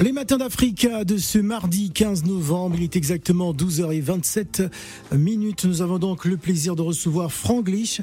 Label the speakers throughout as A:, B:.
A: Les matins d'Africa de ce mardi 15 novembre, il est exactement 12h27 minutes. Nous avons donc le plaisir de recevoir Franglish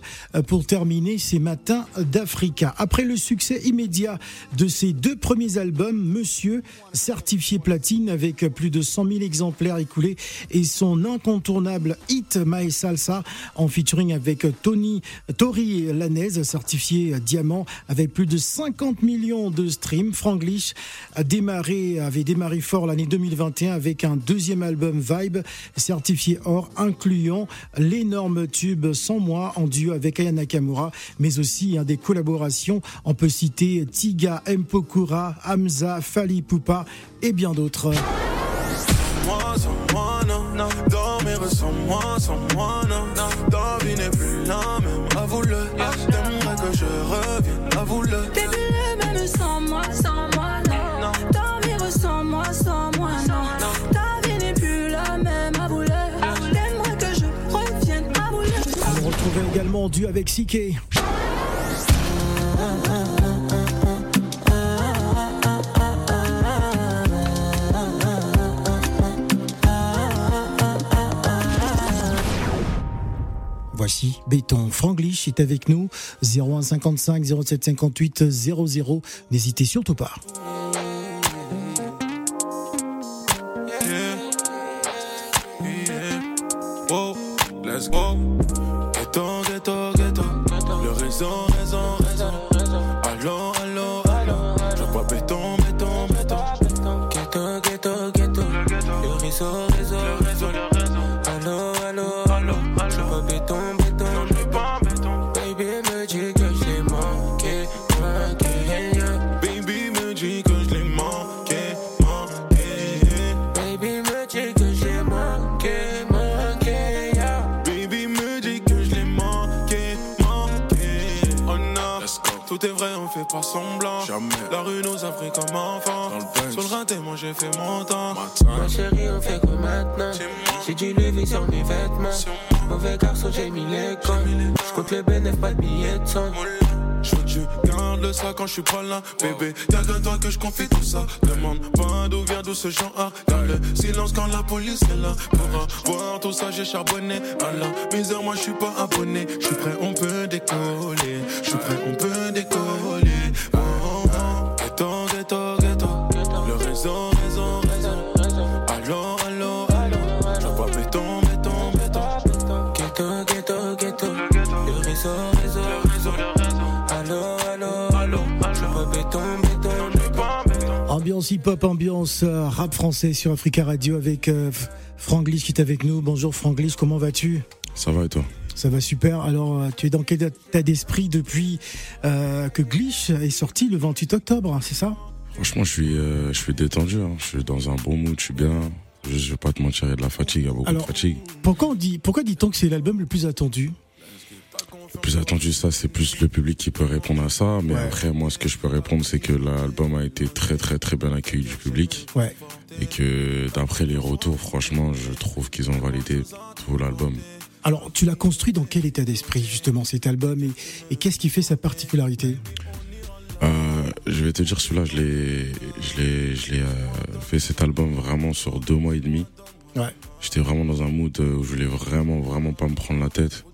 A: pour terminer ces matins d'Africa. Après le succès immédiat de ses deux premiers albums, Monsieur, certifié platine avec plus de 100 000 exemplaires écoulés et son incontournable hit My Salsa en featuring avec Tony Tori Lanez, certifié diamant avec plus de 50 millions de streams. Franglish a démarré avait démarré fort l'année 2021 avec un deuxième album Vibe certifié or incluant l'énorme tube Sans moi en duo avec Aya Nakamura mais aussi des collaborations. On peut citer Tiga Mpokura, Hamza, Fali Poupa et bien d'autres. Également dû avec Sike. Voici Béton. Franglish est avec nous. 0155 0758 00. N'hésitez surtout pas.
B: Pas semblant. Jamais. La rue nous a pris comme enfants. Sur le rinté, moi j'ai fait mon temps.
C: Ma chérie, on fait comme maintenant? J'ai du lever sur mes vêtements. Mauvais garçon, j'ai mis les cons. J'compte les bénéfices, pas de billets de sang.
B: Je tu gardes le ça quand je suis pas là, bébé. Y'a que toi que je confie tout ça. Demande pas d'où vient d'où ce genre. Garde le silence quand la police est là. Pour avoir tout ça, j'ai charbonné. À la misère, moi je suis pas abonné. Je suis prêt, on peut décoller. Je suis prêt, on peut décoller.
A: Ambiance hip-hop, ambiance euh, rap français sur Africa Radio avec euh, Franglish qui est avec nous. Bonjour Franglish, comment vas-tu?
D: Ça va et toi?
A: Ça va super. Alors, euh, tu es dans quel état d'esprit depuis que Glitch est sorti le 28 octobre, hein, c'est ça?
D: Franchement, je suis, je suis détendu. Hein. Je suis dans un bon mood, je suis bien. Je, je vais pas te mentir, il y a de la fatigue, il y a beaucoup de fatigue.
A: Pourquoi, on dit, pourquoi dit-on que c'est l'album le plus attendu?
D: Plus attendu, ça, c'est plus le public qui peut répondre à ça. Mais après, moi, ce que je peux répondre, c'est que l'album a été très, très, très bien accueilli du public.
A: Ouais.
D: Et que d'après les retours, franchement, je trouve qu'ils ont validé tout l'album.
A: Alors, tu l'as construit dans quel état d'esprit, justement, cet album Et, qu'est-ce qui fait sa particularité?
D: Euh, je vais te dire, celui-là, je l'ai, je l'ai, je l'ai euh, fait cet album vraiment sur deux mois et demi.
A: Ouais.
D: J'étais vraiment dans un mood où je voulais vraiment, vraiment pas me prendre la tête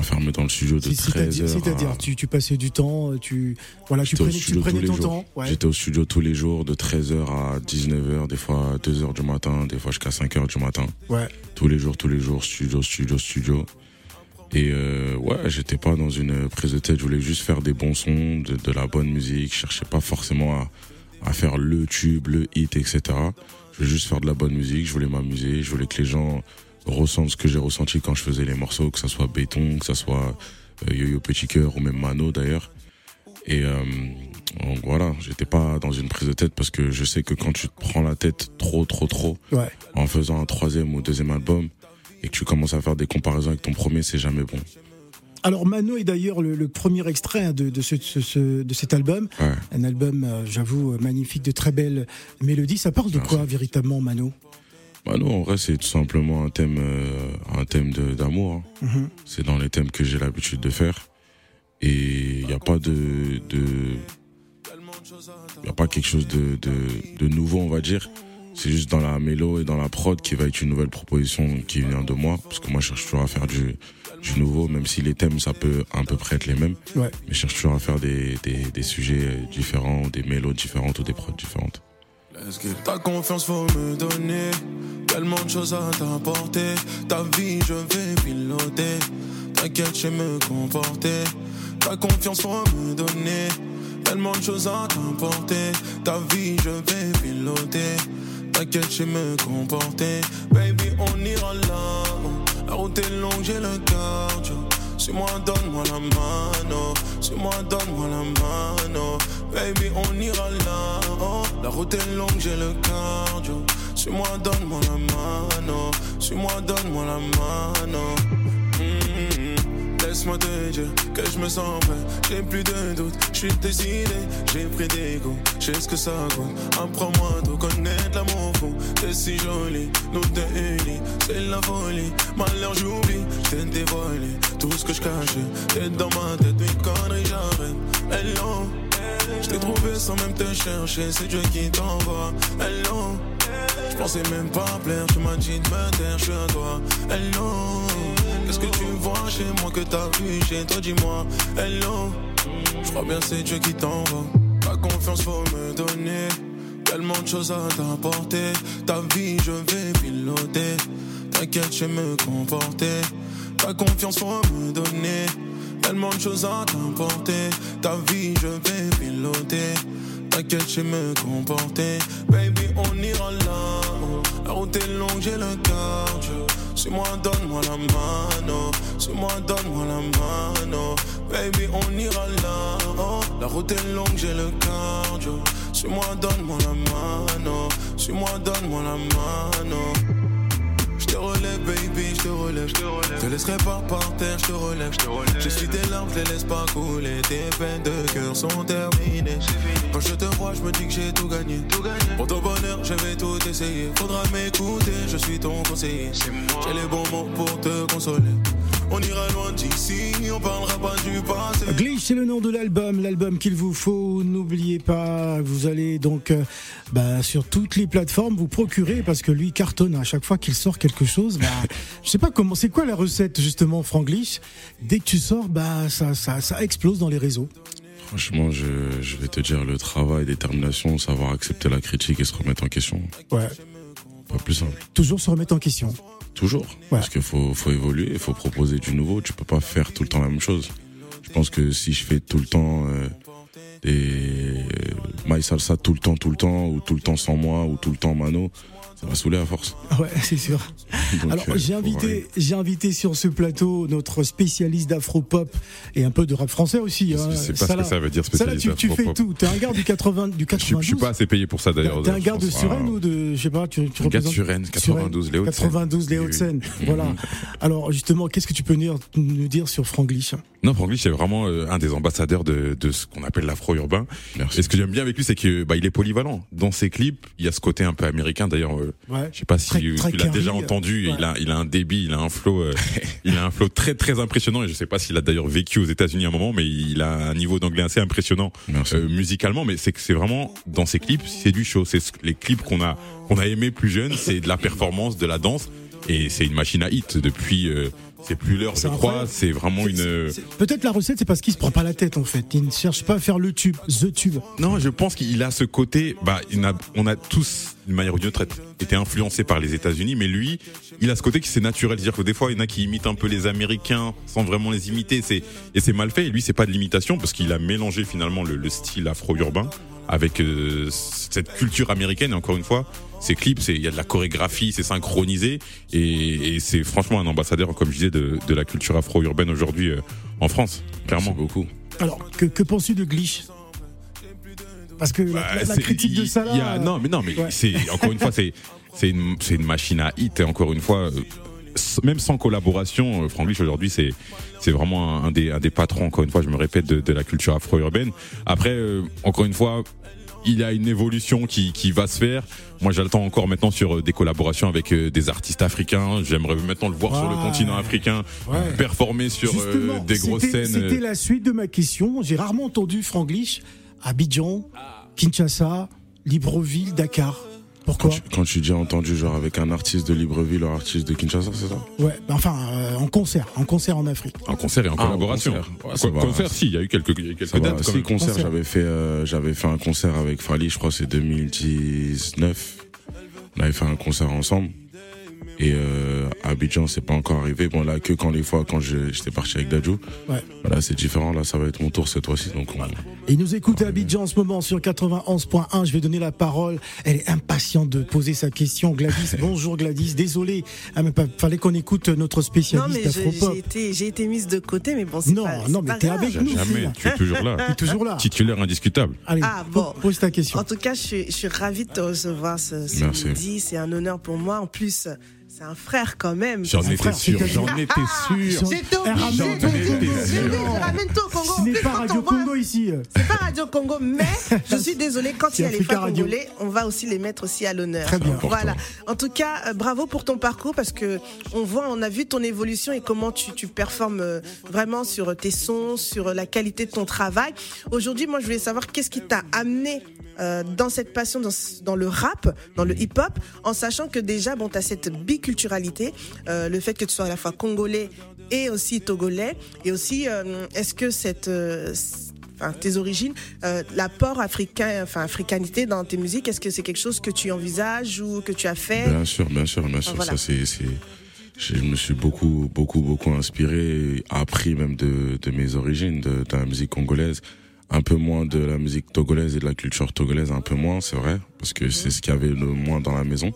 D: enfermé dans le studio de 13 heures.
A: C'est-à-dire, tu, tu, passais du temps, tu, voilà, tu prenais, tu prenais ton temps.
D: J'étais au studio tous les jours de 13h à 19h, des fois 2h du matin, des fois jusqu'à 5h du matin.
A: Ouais.
D: Tous les jours, tous les jours, studio, studio, studio. Et euh, ouais, j'étais pas dans une prise de tête, je voulais juste faire des bons sons, de, de la bonne musique, je cherchais pas forcément à, à faire le tube, le hit, etc. Je voulais juste faire de la bonne musique, je voulais m'amuser, je voulais que les gens ressentir ce que j'ai ressenti quand je faisais les morceaux, que ça soit Béton, que ça soit euh, Yo-Yo Petit Cœur ou même Mano d'ailleurs. Et euh, donc voilà, j'étais pas dans une prise de tête parce que je sais que quand tu te prends la tête trop, trop, trop, en faisant un troisième ou deuxième album, et que tu commences à faire des comparaisons avec ton premier, c'est jamais bon.
A: Alors Mano est d'ailleurs le, premier extrait hein, de, de, ce, de cet album. Un album, euh, j'avoue, magnifique, de très belles mélodies. Ça parle de quoi véritablement Mano?
D: Bah non, en vrai, c'est tout simplement un thème, euh, un thème d'amour. Hein. Mhm. C'est dans les thèmes que j'ai l'habitude de faire. Et il n'y a pas de, de y a pas quelque chose de, de, de nouveau, on va dire. C'est juste dans la mélo et dans la prod qui va être une nouvelle proposition qui vient de moi. Parce que moi, je cherche toujours à faire du, du nouveau, même si les thèmes, ça peut à peu près être les mêmes.
A: Ouais.
D: Mais je cherche toujours à faire des, des, des sujets différents, des mélos différentes ou des prods différentes.
B: Ta confiance faut me donner? Tellement de choses à t'apporter Ta vie je vais piloter T'inquiète je me comporter Ta confiance faut me donner Tellement de choses à t'apporter Ta vie je vais piloter T'inquiète je me comporter Baby on ira là La route est longue j'ai le cardio suis-moi, donne-moi la mano. Suis-moi, donne-moi la mano. Baby, on ira là. La route est longue, j'ai le cardio. Suis-moi, donne-moi la mano. Suis-moi, donne-moi la mano. Mm-hmm. Laisse-moi te dire que je me sens prêt. J'ai plus de doute, je suis décidé. J'ai pris des goûts, je sais ce que ça coûte. Apprends-moi de connaître l'amour fou. T'es si jolie, nous deux unis, c'est la folie. Malheur, j'oublie, t'es dévoilé. Tout ce que je t'es dans ma tête, une connerie, j'arrête. Hello, je t'ai trouvé sans même te chercher, c'est Dieu qui t'envoie. Hello, pensais même pas plaire, tu m'as dit de me taire, je suis à toi. Hello, qu'est-ce que tu vois chez moi que t'as vu? Chez toi, dis-moi. Hello, je crois bien c'est Dieu qui t'envoie. Ta confiance faut me donner. Tellement de choses à t'apporter. Ta vie, je vais piloter. T'inquiète, je me comporter. Ta confiance faut me donner. Tellement de choses à t'apporter. Ta vie, je vais piloter. T'inquiète, je me comporter. Baby, on ira là. La route est longue, j'ai le cardio. Suis-moi, donne-moi la mano. Suis-moi, donne-moi la mano. Baby, on ira là. Oh, la route est longue, j'ai le cardio. Suis-moi, donne-moi la mano. Suis-moi, donne-moi la mano. Je te relève, baby, je te relève. Je te, relève. te laisserai pas par terre, je te relève. Je suis tes larmes, je les laisse pas couler. Tes peines de cœur sont terminées. Quand je te vois, je me dis que j'ai tout gagné. Pour ton bonheur, je vais tout essayer. Faudra m'écouter, je suis ton conseiller. J'ai les bons mots pour te consoler. On ira loin d'ici, on parlera pas du passé.
A: Glitch, c'est le nom de l'album, l'album qu'il vous faut. N'oubliez pas, vous allez donc euh, bah, sur toutes les plateformes vous procurer parce que lui cartonne à chaque fois qu'il sort quelque chose. Bah, je sais pas comment, c'est quoi la recette justement, Frank Glitch? Dès que tu sors, bah ça, ça, ça explose dans les réseaux.
D: Franchement, je, je vais te dire le travail, détermination, savoir accepter la critique et se remettre en question.
A: Ouais.
D: Pas plus simple.
A: Toujours se remettre en question.
D: Toujours. Parce qu'il faut, faut évoluer, il faut proposer du nouveau. Tu peux pas faire tout le temps la même chose. Je pense que si je fais tout le temps euh, des My Salsa tout le temps, tout le temps, ou tout le temps sans moi, ou tout le temps Mano, ça va saouler à force.
A: Ouais, c'est sûr.
D: Donc,
A: Alors
D: euh,
A: j'ai invité, j'ai invité sur ce plateau notre spécialiste d'afro-pop et un peu de rap français aussi. hein.
E: Je sais pas ce
A: Salah.
E: que ça veut dire
A: Salah,
E: spécialiste
A: tu, tu fais tout. T'es un gars du 80, du
E: Je suis,
A: 92.
E: je suis pas assez payé pour ça d'ailleurs.
A: T'es un gars de. Suresnes
E: Ah,
A: ou de, je sais pas, tu, tu
E: Un gars de Suresnes, 92, les Hauts-de-Seine.
A: 92, les. Hauts-de-Seine. Voilà. Alors justement, qu'est-ce que tu peux nous, nous dire sur Franglish
E: Non, Franglish c'est vraiment euh, un des ambassadeurs de, de ce qu'on appelle l'afro-urbain.
D: Merci.
E: Et ce que j'aime bien avec lui, c'est que bah, il est polyvalent. Dans ses clips, il y a ce côté un peu américain. D'ailleurs, euh,
A: Ouais.
E: je sais pas si
A: Très- très
E: tu l'as déjà entendu.
A: ouais.
E: Il a, il a un débit, il a un flow, euh, il a un flow très très impressionnant. Et je sais pas s'il a d'ailleurs vécu aux États-Unis à un moment, mais il a un niveau d'anglais assez impressionnant euh, musicalement. Mais c'est que c'est vraiment dans ses clips, c'est du show. C'est ce- les clips qu'on a qu'on a aimé plus jeune, c'est de la performance, de la danse. Et c'est une machine à hit depuis. Euh, c'est plus l'heure, je crois. C'est vraiment une.
A: C'est- Peut-être la recette, c'est parce qu'il se prend pas la tête en fait. Il ne cherche pas à faire le tube, the tube.
E: Non, je pense qu'il a ce côté. Bah, il a, on a tous, d'une manière ou d'une autre, été influencés par les États-Unis, mais lui, il a ce côté qui c'est naturel. C'est-à-dire que des fois, il y en a qui imitent un peu les Américains sans vraiment les imiter. C'est et c'est mal fait. Et lui, c'est pas de l'imitation parce qu'il a mélangé finalement le, le style afro-urbain avec euh, cette culture américaine. Et encore une fois, ces clips, c'est il y a de la chorégraphie, c'est synchronisé et, et c'est franchement un ambassadeur, comme je disais, de, de la culture afro-urbaine aujourd'hui euh, en France, clairement.
D: Merci beaucoup.
A: Alors, que, que penses-tu de Glitch Parce que la,
E: Bah,
A: la- la
E: c'est-
A: critique de
E: il-
A: Salah.
E: il y a- non, mais non, mais
A: Ouais.
E: c'est encore une fois, c'est c'est une c'est une machine à hit. Et encore une fois, euh, même sans collaboration, euh, Franglish aujourd'hui, c'est c'est vraiment un, un des un des patrons. Encore une fois, je me répète de, de la culture afro-urbaine. Après, euh, encore une fois. Il y a une évolution qui, qui va se faire. Moi, j'attends encore maintenant sur euh, des collaborations avec euh, des artistes africains. J'aimerais maintenant le voir sur le continent africain,
A: Ouais.
E: performer sur euh, des grosses
A: c'était-
E: scènes.
A: C'était la suite de ma question. J'ai rarement entendu Franglish, Abidjan, Kinshasa, Libreville, Dakar.
D: Quand tu, quand tu dis entendu genre avec un artiste de Libreville ou un artiste de Kinshasa, c'est ça
A: Ouais, bah enfin, euh, en concert, en concert en Afrique.
E: En concert et en
D: Ah, en
E: collaboration.
D: concert. Ouais, va.
E: concert, si, il y a eu quelques, il y a eu quelques dates
D: Si concert,
A: Concert.
D: j'avais fait, euh, j'avais fait un concert avec Fali, je crois que c'est 2019. On avait fait un concert ensemble. Et euh, Abidjan, c'est pas encore arrivé. Bon là, que quand les fois quand je- j'étais parti avec Dadju.
A: Ouais.
D: Voilà, c'est différent. Là, ça va être mon tour cette fois-ci. Donc on,
A: Et il nous écoute à Abidjan en ce moment sur 91.1. Je vais donner la parole. Elle est impatiente de poser sa question. Gladys, bonjour Gladys. Désolé, ah, mais fallait qu'on écoute notre
F: Non,
A: spécialiste afropop.
F: j'ai été, j'ai été mise de côté, mais bon, c'est
A: Non,
F: pas,
A: non, mais
F: pas
A: t'es
F: grave.
A: avec nous.
E: Jamais, tu es toujours là.
A: T'es toujours là.
E: Titulaire indiscutable.
A: Allez,
F: Ah, bon.
A: pose ta question.
F: En tout cas, je suis, je suis ravie de te recevoir ce, ce
D: Merci.
F: midi. C'est un honneur pour moi. En plus, c'est un frère quand même.
E: J'en étais sûr, j'en étais sûr.
F: J'étais
A: Elle ramène tout
F: de
A: le Congo.
F: Je ramène tout au Congo.
A: Ce n'est pas Radio Congo ici.
F: C'est pas Radio Congo, mais je suis désolée, quand il y a les frères congolais, on va aussi les mettre aussi à l'honneur.
A: Très bien.
F: Voilà. En tout cas, euh, bravo pour ton parcours parce que on voit, on a vu ton évolution et comment tu, tu performes euh, vraiment sur tes sons, sur la qualité de ton travail. Aujourd'hui, moi, je voulais savoir qu'est-ce qui t'a amené euh, dans cette passion, dans, le rap, dans le hip-hop, en sachant que déjà, bon, tu as cette biculturalité, euh, le fait que tu sois à la fois congolais et aussi togolais, et aussi, euh, est-ce que cette... enfin, tes origines, l'apport africain, enfin africanité dans tes musiques, est-ce que c'est quelque chose que tu envisages ou que tu as fait?
D: Bien sûr, bien sûr, bien sûr.
F: Voilà.
D: Ça, c'est, c'est, je me suis beaucoup, beaucoup, beaucoup inspiré, appris même de, de mes origines, de, de la musique congolaise. Un peu moins de la musique togolaise et de la culture togolaise, un peu moins, c'est vrai, parce que c'est ce qu'il y avait le moins dans la maison.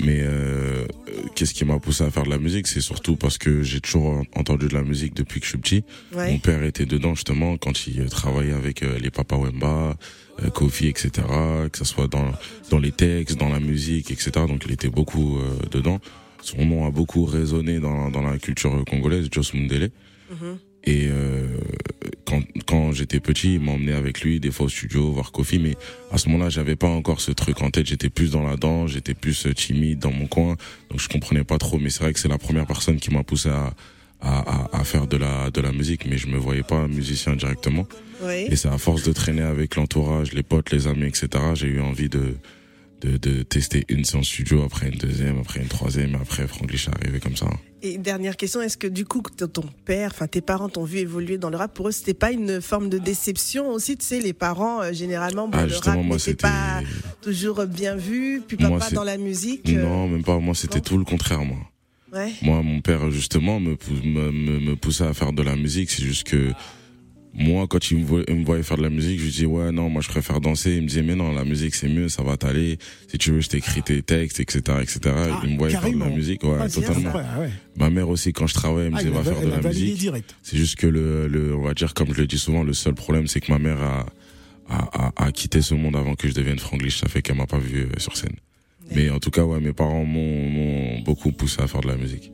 D: Mais euh, euh, qu'est-ce qui m'a poussé à faire de la musique? C'est surtout parce que j'ai toujours entendu de la musique depuis que je suis petit. Mon
F: Ouais.
D: père était dedans justement quand il euh, travaillait avec euh, les Papa Wemba, Kofi, etc. Que ce soit dans dans les textes, dans la musique, etc. Donc il était beaucoup euh, dedans. Son nom a beaucoup résonné dans dans la culture congolaise, Joss Mundele.
F: Mhm.
D: Et euh, quand quand j'étais petit, il m'emmenait avec lui des fois au studio voir Kofi, mais à ce moment-là, j'avais pas encore ce truc en tête. J'étais plus dans la danse, j'étais plus euh, timide dans mon coin, donc je comprenais pas trop. Mais c'est vrai que c'est la première personne qui m'a poussé à, à, à, à faire de la de la musique, mais je me voyais pas musicien directement.
F: Oui.
D: Et c'est à force de traîner avec l'entourage, les potes, les amis, etc. J'ai eu envie de de, de tester une séance studio, après une deuxième, après une troisième, après Franglish est arrivé comme ça.
F: Et dernière question, est-ce que du coup ton père, enfin tes parents t'ont vu évoluer dans le rap Pour eux, c'était pas une forme de déception aussi Tu sais, les parents euh, généralement, bon,
D: Ah,
F: le rap
D: moi,
F: n'était
D: c'était-
F: pas toujours bien vu, puis papa dans la musique. euh,
D: Non, même pas. Moi, c'était tout le contraire, moi.
F: Ouais.
D: Moi, mon père, justement, me, me, me poussait à faire de la musique. C'est juste que moi, quand il me, voyait, il me voyait faire de la musique, je lui disais, ouais, non, moi, je préfère danser. Il me disait, mais non, la musique, c'est mieux, ça va t'aller. Si tu veux, je t'écris tes textes, etc., etc.
A: Ah,
D: il me voyait faire de la musique, ouais,
A: Ah,
D: totalement.
A: vrai, ouais.
D: Ma mère aussi, quand je travaillais, elle me
A: Ah,
D: disait, va faire de la musique. C'est juste que le, le, on va dire, comme je le dis souvent, le seul problème, c'est que ma mère a, a, a, a quitté ce monde avant que je devienne franglish. Ça fait qu'elle m'a pas vu euh, sur scène. Mais en tout cas, ouais, mes parents m'ont beaucoup poussé à faire de la musique.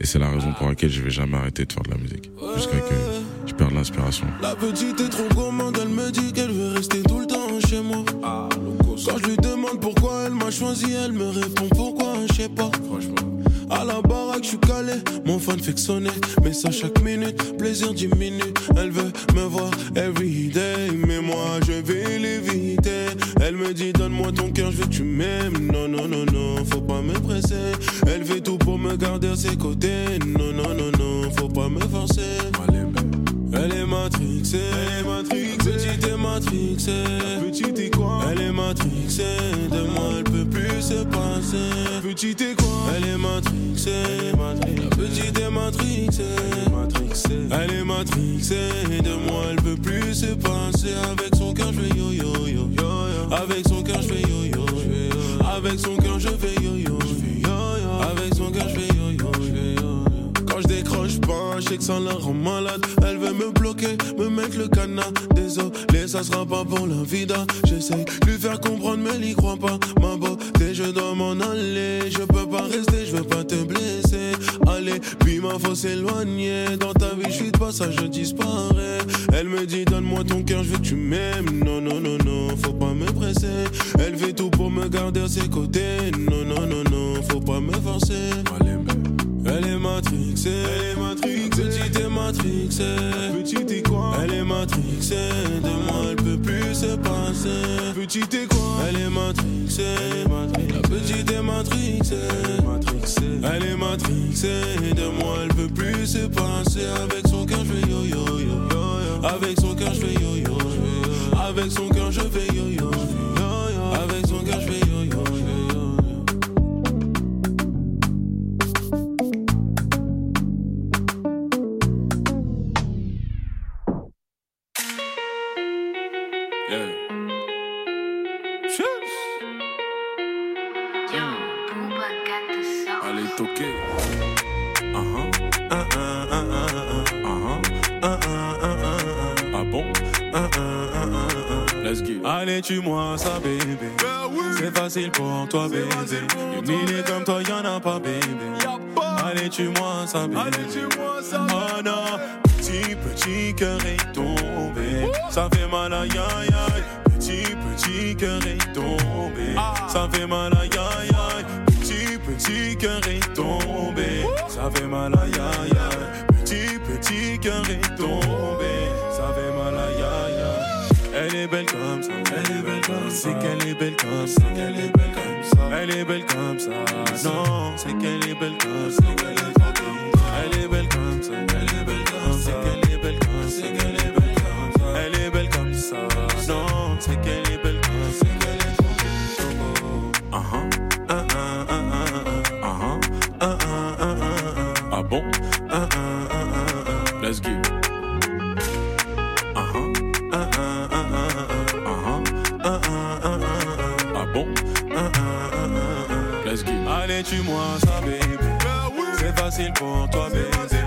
D: Et c'est la raison pour laquelle je vais jamais arrêter de faire de la musique. Jusqu'à que je perde l'inspiration.
B: La petite est trop gourmande, elle me dit qu'elle veut rester tout le temps chez moi. Quand je lui demande pourquoi elle m'a choisi, elle me répond pourquoi, je sais pas. À la baraque, je suis calé, mon fan fait sonner. Mais ça chaque minute, plaisir diminue. Elle veut me voir every day, mais moi je vais l'éviter. Elle me dit donne-moi ton cœur, je veux que tu m'aimes. Non, non, non, non, faut pas me presser. Elle fait tout pour me garder à ses côtés. Non, non, non, non, faut pas me forcer. Elle est matrixée, elle est matrixée, petite est matrixée, petite est quoi? Elle est matrixée, de moi elle peut plus se passer. Petite est quoi? Elle est matrixée, elle est matrixée, la petite est matrixée, elle est matrixée, de moi elle peut plus se passer. Avec son cœur je fais yo yo yo yo, avec son cœur je fais yo yo, avec son cœur je fais yo yo, avec son cœur je fais yo je sais que ça la rend malade. Elle veut me bloquer, me mettre le canard. Désolé, ça sera pas pour la vida. J'essaye de lui faire comprendre, mais elle y croit pas. Ma beauté, je dois m'en aller. Je peux pas rester, je veux pas te blesser. Allez, puis ma faut s'éloigner. Dans ta vie, je suis de passage, je disparais. Elle me dit, donne-moi ton cœur, je veux que tu m'aimes. Non, non, non, non, faut pas me presser. Elle fait tout pour me garder à ses côtés. Non, non, non, non, faut pas me forcer. Elle est matrixée, elle est matrixée, petite et matrixée, petite et quoi? Elle est matrixée, de moi elle peut plus se passer, petite et quoi? Elle est matrixée, la petite est matrixée, matrixée, elle est matrixée, de moi elle peut plus se passer, avec son cœur je fais yo yo yo, avec son cœur je fais yo yo, avec son cœur je fais yo yo, avec son cœur je fais tue-moi ça, bébé. C'est facile pour toi, bébé. Millier comme toi, y'en a pas, bébé. Allez, tue-moi ça, bébé. Oh non, petit, petit cœur est tombé. Ça fait mal, aïe, aïe, aïe. Petit, petit cœur est tombé. Ça fait mal, aïe, aïe, aïe. Petit, petit cœur est tombé. Ça fait mal, aïe, aïe, aïe. Petit, petit cœur est tombé. Elle est belle comme ça, elle est belle comme ça. C'est qu'elle est belle comme ça, qu'elle est belle comme ça. Elle est belle comme ça. Non, c'est qu'elle est belle comme ça. Elle est belle comme ça, elle est belle comme ça. C'est qu'elle est belle comme ça, qu'elle est belle comme ça. Elle est belle comme ça. Non, c'est qu'elle est belle comme ça, tue-moi ça, bébé. C'est facile pour toi, bébé.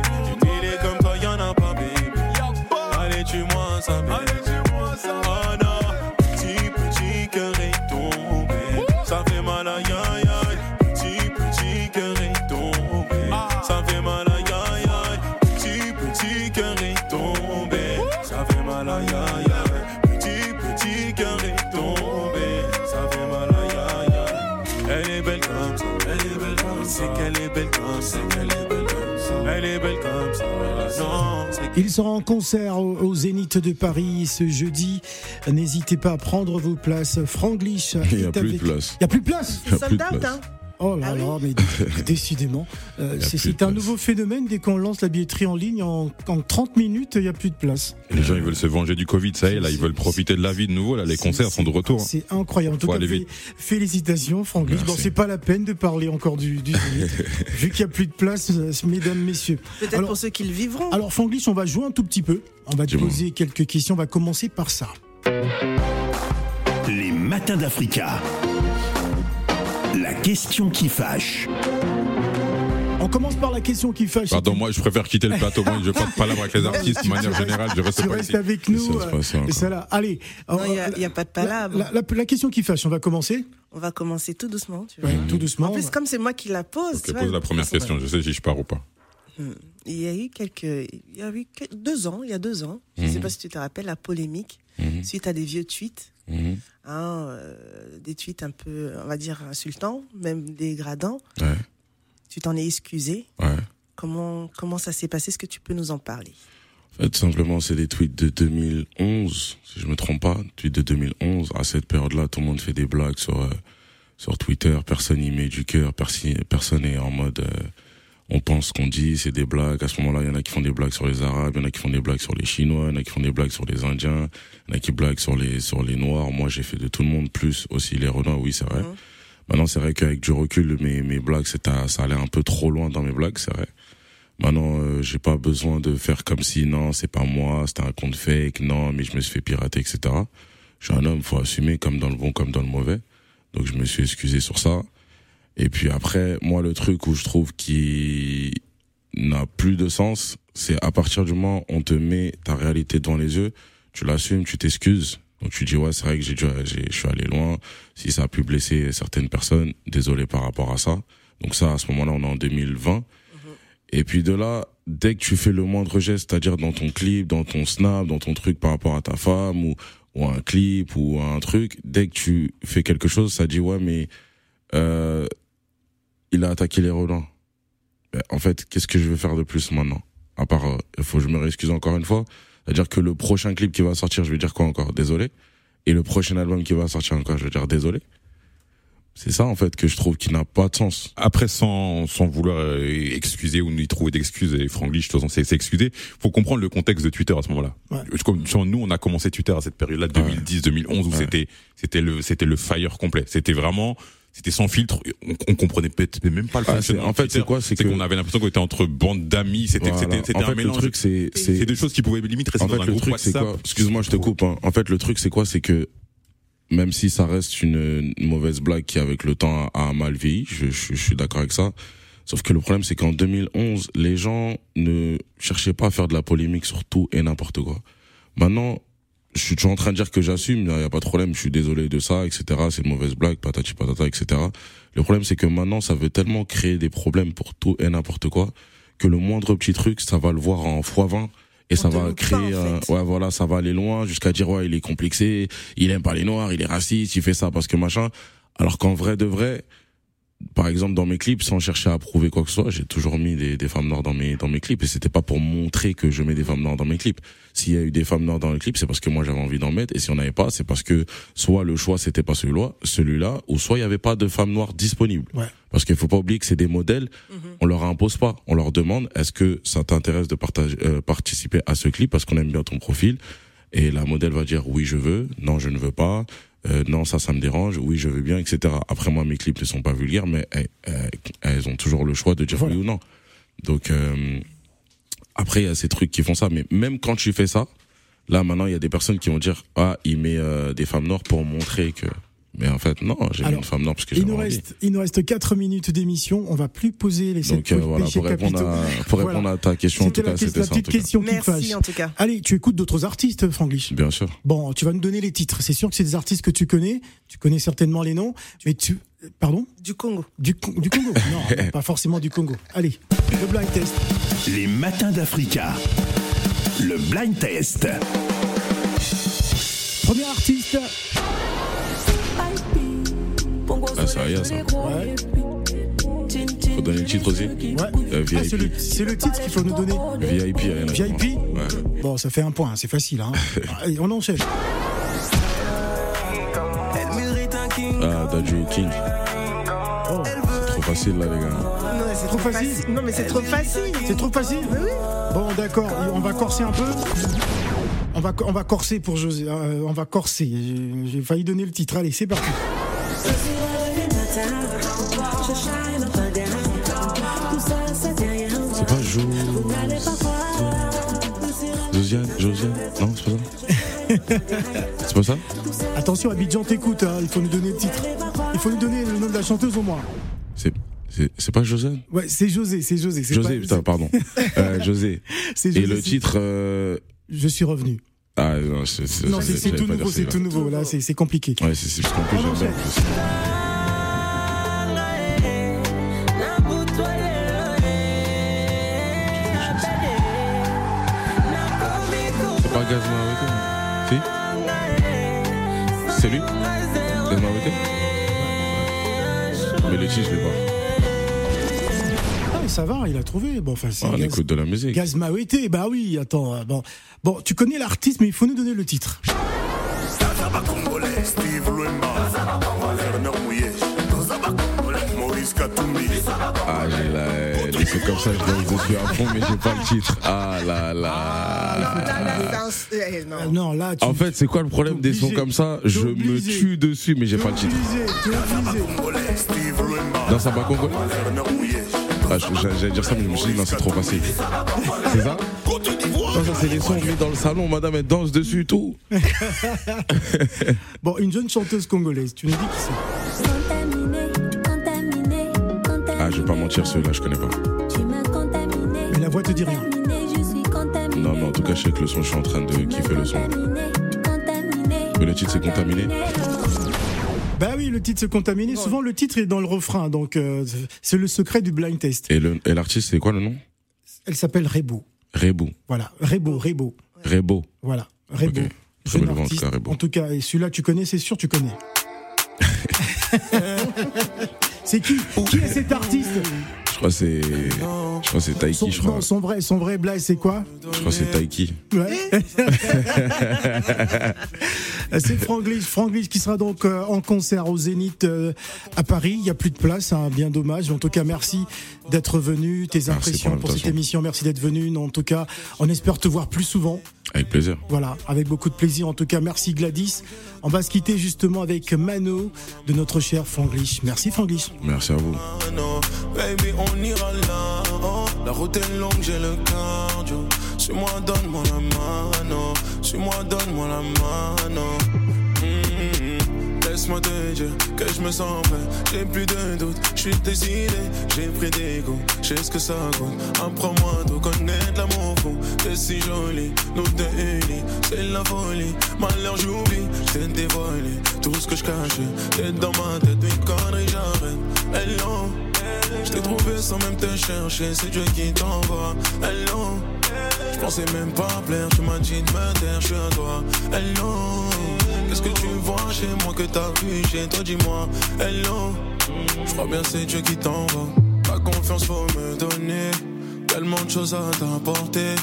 A: Il sera en concert au, au Zénith de Paris ce jeudi. N'hésitez pas à prendre vos places. Franglish.
D: Il n'y a
A: est
D: plus de
A: avec-
D: place.
A: Il n'y a plus de place
D: Il y a
F: C'est
D: plus
F: sold
D: de
F: out,
D: place.
F: hein
A: Oh là
F: Ah oui
A: là, mais décidément. Euh, c'est un
D: place.
A: nouveau phénomène. Dès qu'on lance la billetterie en ligne, en, en 30 minutes, il n'y a plus de place.
E: Les gens, ils veulent se venger du Covid, ça y est, là, ils veulent profiter de la vie de nouveau, là, les concerts sont de retour.
A: C'est incroyable. En tout cas, fé- félicitations, Franglish. Bon, c'est pas la peine de parler encore du, vu qu'il n'y a plus de place, euh, mesdames, messieurs.
F: Peut-être pour ceux qui le vivront.
A: Alors, Franglish, on va jouer un tout petit peu. On va te poser quelques questions. On va commencer par ça.
G: Les matins d'Africa. La question qui fâche.
A: On commence par la question qui fâche.
E: Pardon, moi, je préfère quitter le plateau, moi, je veux pas de palabres avec les artistes, de manière générale, je reste
A: Tu
E: pas
A: restes
E: ici.
A: avec nous. Et ça là. Allez. Euh,
F: il n'y a, il y a pas de palabre.
A: la, la- la question qui fâche, on va commencer
F: On va commencer tout doucement. Tu vois.
A: Ouais, tout doucement.
F: En plus, comme c'est moi qui la pose.
E: Je
F: tu vois,
E: pose la première question, je sais si je pars ou pas.
F: Il y a eu quelques, il y a eu deux ans, il y a deux ans, je ne sais pas si tu te rappelles, la polémique
D: Mhm.
F: suite à des vieux tweets,
D: Mhm.
F: hein, euh, des tweets un peu, on va dire, insultants, même dégradants.
D: Ouais,
F: Tu t'en es excusé.
D: ouais.
F: Comment, comment ça s'est passé? Est-ce que tu peux nous en parler?
D: En fait, simplement, c'est des tweets de 2011, si je me trompe pas, tweets de 2011. À cette période-là, tout le monde fait des blagues sur euh, sur Twitter. Personne y met du cœur. Personne, personne est en mode. euh, on pense qu'on dit, c'est des blagues. À ce moment-là, il y en a qui font des blagues sur les Arabes, il y en a qui font des blagues sur les Chinois, il y en a qui font des blagues sur les Indiens, il y en a qui blaguent sur les sur les Noirs. Moi, j'ai fait de tout le monde, plus aussi les Renois. Oui, c'est vrai.
F: Mhm.
D: Maintenant, c'est vrai qu'avec du recul, mes mes blagues, c'est à- ça allait un peu trop loin dans mes blagues, c'est vrai. Maintenant, euh, j'ai pas besoin de faire comme si non, c'est pas moi, c'était un compte fake, non, mais je me suis fait pirater, etc. Je suis un homme, faut assumer, comme dans le bon, comme dans le mauvais. Donc je me suis excusé sur ça. Et puis après, moi, le truc où je trouve qui n'a plus de sens, c'est à partir du moment où on te met ta réalité devant les yeux, tu l'assumes, tu t'excuses. Donc tu dis ouais c'est vrai que j'ai dû, je suis allé loin. Si ça a pu blesser certaines personnes, désolé par rapport à ça. Donc ça à ce moment-là on est en 2020. Et puis de là, dès que tu fais le moindre geste, c'est-à-dire dans ton clip, dans ton snap, dans ton truc par rapport à ta femme ou ou un clip ou un truc, dès que tu fais quelque chose, ça dit ouais mais euh, il a attaqué les relents. Ben, en fait, qu'est-ce que je vais faire de plus maintenant? À part, euh, il faut que je me réexcuse encore une fois. C'est-à-dire que le prochain clip qui va sortir, je vais dire quoi encore? Désolé. Et le prochain album qui va sortir encore, je vais dire désolé. C'est ça en fait que je trouve qui n'a pas de sens.
E: Après, sans, sans vouloir euh, excuser ou y trouver d'excuses, et Franglish, de toute façon, c'est excusé, faut comprendre le contexte de Twitter à ce moment-là.
A: Ouais.
E: Comme nous, on a commencé Twitter à cette période-là, 2010, 2011, où
D: Ouais.
E: c'était, c'était le, c'était le fire complet. C'était vraiment, c'était sans filtre. On, on comprenait peut-être même pas le
D: Ah,
E: fonctionnement.
D: en fait, c'est quoi C'est
E: qu'on avait l'impression qu'on était entre bandes d'amis. C'était,
D: Voilà.
E: c'était, un mélange.
D: le truc c'est
E: des choses qui pouvaient limite rester
D: En
E: dans
D: fait,
E: un
D: le
E: groupe WhatsApp.
D: Excuse-moi, je te coupe. hein. En fait, le truc, c'est quoi? C'est que même si ça reste une, une mauvaise blague qui, avec le temps, a, a mal vieilli, je, je- je suis d'accord avec ça. Sauf que le problème, c'est qu'en 2011, les gens ne cherchaient pas à faire de la polémique sur tout et n'importe quoi. Maintenant, je suis toujours en train de dire que j'assume, il n'y a pas de problème, je suis désolé de ça, etc. C'est une mauvaise blague, patati patata, etc. Le problème, c'est que maintenant, ça veut tellement créer des problèmes pour tout et n'importe quoi que le moindre petit truc, ça va le voir en x20 et
F: On
D: ça va créer,
F: pas, en
D: ouais, voilà, ça va aller loin jusqu'à dire ouais, il est complexé, il aime pas les noirs, il est raciste, il fait ça parce que machin. Alors qu'en vrai de vrai, par exemple dans mes clips, sans chercher à prouver quoi que ce soit, j'ai toujours mis des, des femmes noires dans mes dans mes clips et c'était pas pour montrer que je mets des femmes noires dans mes clips. S'il y a eu des femmes noires dans les clips, c'est parce que moi j'avais envie d'en mettre et si on n'avait pas, c'est parce que soit le choix c'était pas celui-là, celui-là, ou soit il y avait pas de femmes noires disponibles.
A: Ouais.
D: Parce qu'il faut pas oublier que c'est des modèles, on leur impose pas, on leur demande est-ce que ça t'intéresse de partager, euh, participer à ce clip parce qu'on aime bien ton profil et la modèle va dire oui je veux, non je ne veux pas, euh, non ça ça me dérange, oui je veux bien, etc. Après moi mes clips ne sont pas vulgaires mais elles, ont toujours le choix de dire
A: Voilà.
D: oui ou non. Donc euh, après il y a ces trucs qui font ça, mais même quand tu fais ça, là maintenant il y a des personnes qui vont dire ah il met euh, des femmes noires pour montrer que, mais en fait non j'ai une femme noire parce que
A: Il nous,
D: envie.
A: reste, il nous reste 4 minutes d'émission. On va plus poser les sept
D: Donc euh, voilà
A: péchés
D: pour répondre
A: capitaux.
D: à pour
A: Voilà.
D: répondre à ta question en tout
A: la,
D: cas c'était
A: la
D: ça en
A: petite question qui
F: Merci
A: fâche.
F: en tout cas.
A: Allez, tu écoutes d'autres artistes, Franglish
D: Bien sûr.
A: Bon, tu vas nous donner les titres. C'est sûr que c'est des artistes que tu connais. Tu connais certainement les noms. Mais tu. Pardon?
F: Du Congo.
A: du, Con- du Congo non, non, pas forcément du Congo. Allez, le blind test.
G: Les matins d'Africa. Le blind test.
A: Premier artiste.
D: Ah, c'est Aya, ça.
A: Ouais.
D: Faut donner le titre aussi.
A: Ouais.
D: Euh,
A: Ah, c'est, le,
D: VIP.
A: c'est le titre qu'il faut nous donner.
D: VIP. Aya.
A: VIP
D: Ouais.
A: Bon, ça fait un point, c'est facile. Hein. Allez, on enchaîne.
D: Ah, Dadju King.
A: Oh,
D: C'est trop facile là les gars.
F: Non, mais c'est
A: Trop facile.
F: Non, mais c'est trop facile.
A: c'est trop facile Bon, d'accord, on va corser un peu. On va, on va corser pour José. euh, on va corser. J'ai failli donner le titre. Allez, c'est parti.
D: C'est pas Jo. Josiane, Josiane. Non, c'est pas ça. c'est pas ça
A: Attention, Abidjan t'écoute. hein, il faut nous donner le titre. Il faut nous donner le nom de la chanteuse au moins.
D: C'est c'est pas Josiane.
A: Ouais, c'est José, c'est José.
D: José,
A: pas-
D: putain, pardon. Euh, José. Et
A: José,
D: le titre. euh,
A: Je suis revenu.
D: Ah non, c'est
A: tout nouveau, c'est tout nouveau. Là, c'est compliqué.
D: Ouais, c'est parce qu'en plus j'aime bien. Pas Gaz Si C'est lui Gaz Mais le titre, je l'ai pas.
A: Ah, mais ça va, il a trouvé. Bon, enfin, c'est
D: Ah, on
A: Gaz,
D: écoute de la musique.
A: Gaz Mawete, bah oui, attends. euh, Bon, bon, tu connais l'artiste, mais il faut nous donner le titre.
D: Ah, j'ai la. C'est comme ça, je danse dessus à fond, mais j'ai pas le titre. Ah là
F: Là,
D: là.
F: là, eh, non.
A: Ah, non, là, tu.
D: En fait, c'est quoi le problème des sons comme ça Je me tue dessus, mais j'ai pas le titre. Dans Samba Congo
H: Werner Mouye,
D: Ah, J'allais dire ça, mais je me suis dit, non, c'est trop facile. C'est ça Non, ça, c'est les sons mis dans le salon, madame, elle danse dessus, tout.
A: Bon, une jeune chanteuse congolaise, tu nous dis qui c'est?
D: Ah, je vais pas mentir, celui-là, je connais pas.
A: La voix te dit rien.
D: Non, mais en tout cas, je sais que le son, je suis en train de kiffer le son. Mais le titre, c'est contaminé.
A: Bah oui, le titre se contaminé. Souvent, le titre est dans le refrain, donc euh, c'est le secret du blind test.
D: Et l'artiste, c'est quoi le nom?
A: Elle s'appelle Rebo.
D: Rebou.
A: Voilà, Rebo, Rebo.
D: Rebo.
A: Voilà, Rebo.
D: Ok. Très
A: Jeune
D: belle voix, en tout
A: artiste.
D: cas, Rebo.
A: En tout cas, et celui-là, tu connais, c'est sûr, tu connais. c'est qui? Qui est cet artiste?
D: Je crois que c'est. Je crois que c'est Taiki,
A: son,
D: je crois.
A: non, son vrai, son vrai blaze, c'est quoi
D: Je crois que c'est Taiki.
A: Ouais. c'est Franglish, Franglish qui sera donc euh, en concert au Zénith euh, à Paris. Il n'y a plus de place, hein, bien dommage. En tout cas, merci d'être venu, tes impressions
D: pour
A: pour cette émission. Merci d'être venu. En tout cas, on espère te voir plus souvent.
D: Avec plaisir.
A: Voilà, avec beaucoup de plaisir. En tout cas, merci Gladys. On va se quitter justement avec Mano de notre cher Franglish. Merci Franglish.
D: Merci à vous.
B: Baby, on ira là. oh. La route est longue, j'ai le cardio. Suis-moi, donne-moi la mano. Suis-moi, donne-moi la mano. Mm, Laisse-moi te dire que je me sens prêt. J'ai plus de doute, je suis décidé. J'ai pris des goûts, je sais ce que ça coûte. Apprends-moi tout connaître l'amour fou. T'es si jolie, nous deux unis. C'est la folie. Malheur, j'oublie. J't'ai dévoilé tout ce que je cachais. T'es dans ma tête, une connerie, j'arrête. Hello. Je t'ai trouvé sans même te chercher, c'est Dieu qui t'envoie. Hello, je pensais même pas plaire, tu m'as dit de me taire, je suis à toi. Hello, qu'est-ce que tu vois chez moi que t'as vu chez toi, dis-moi. Hello, je crois bien c'est Dieu qui t'envoie. Ta confiance faut me donner, tellement de choses à t'apporter.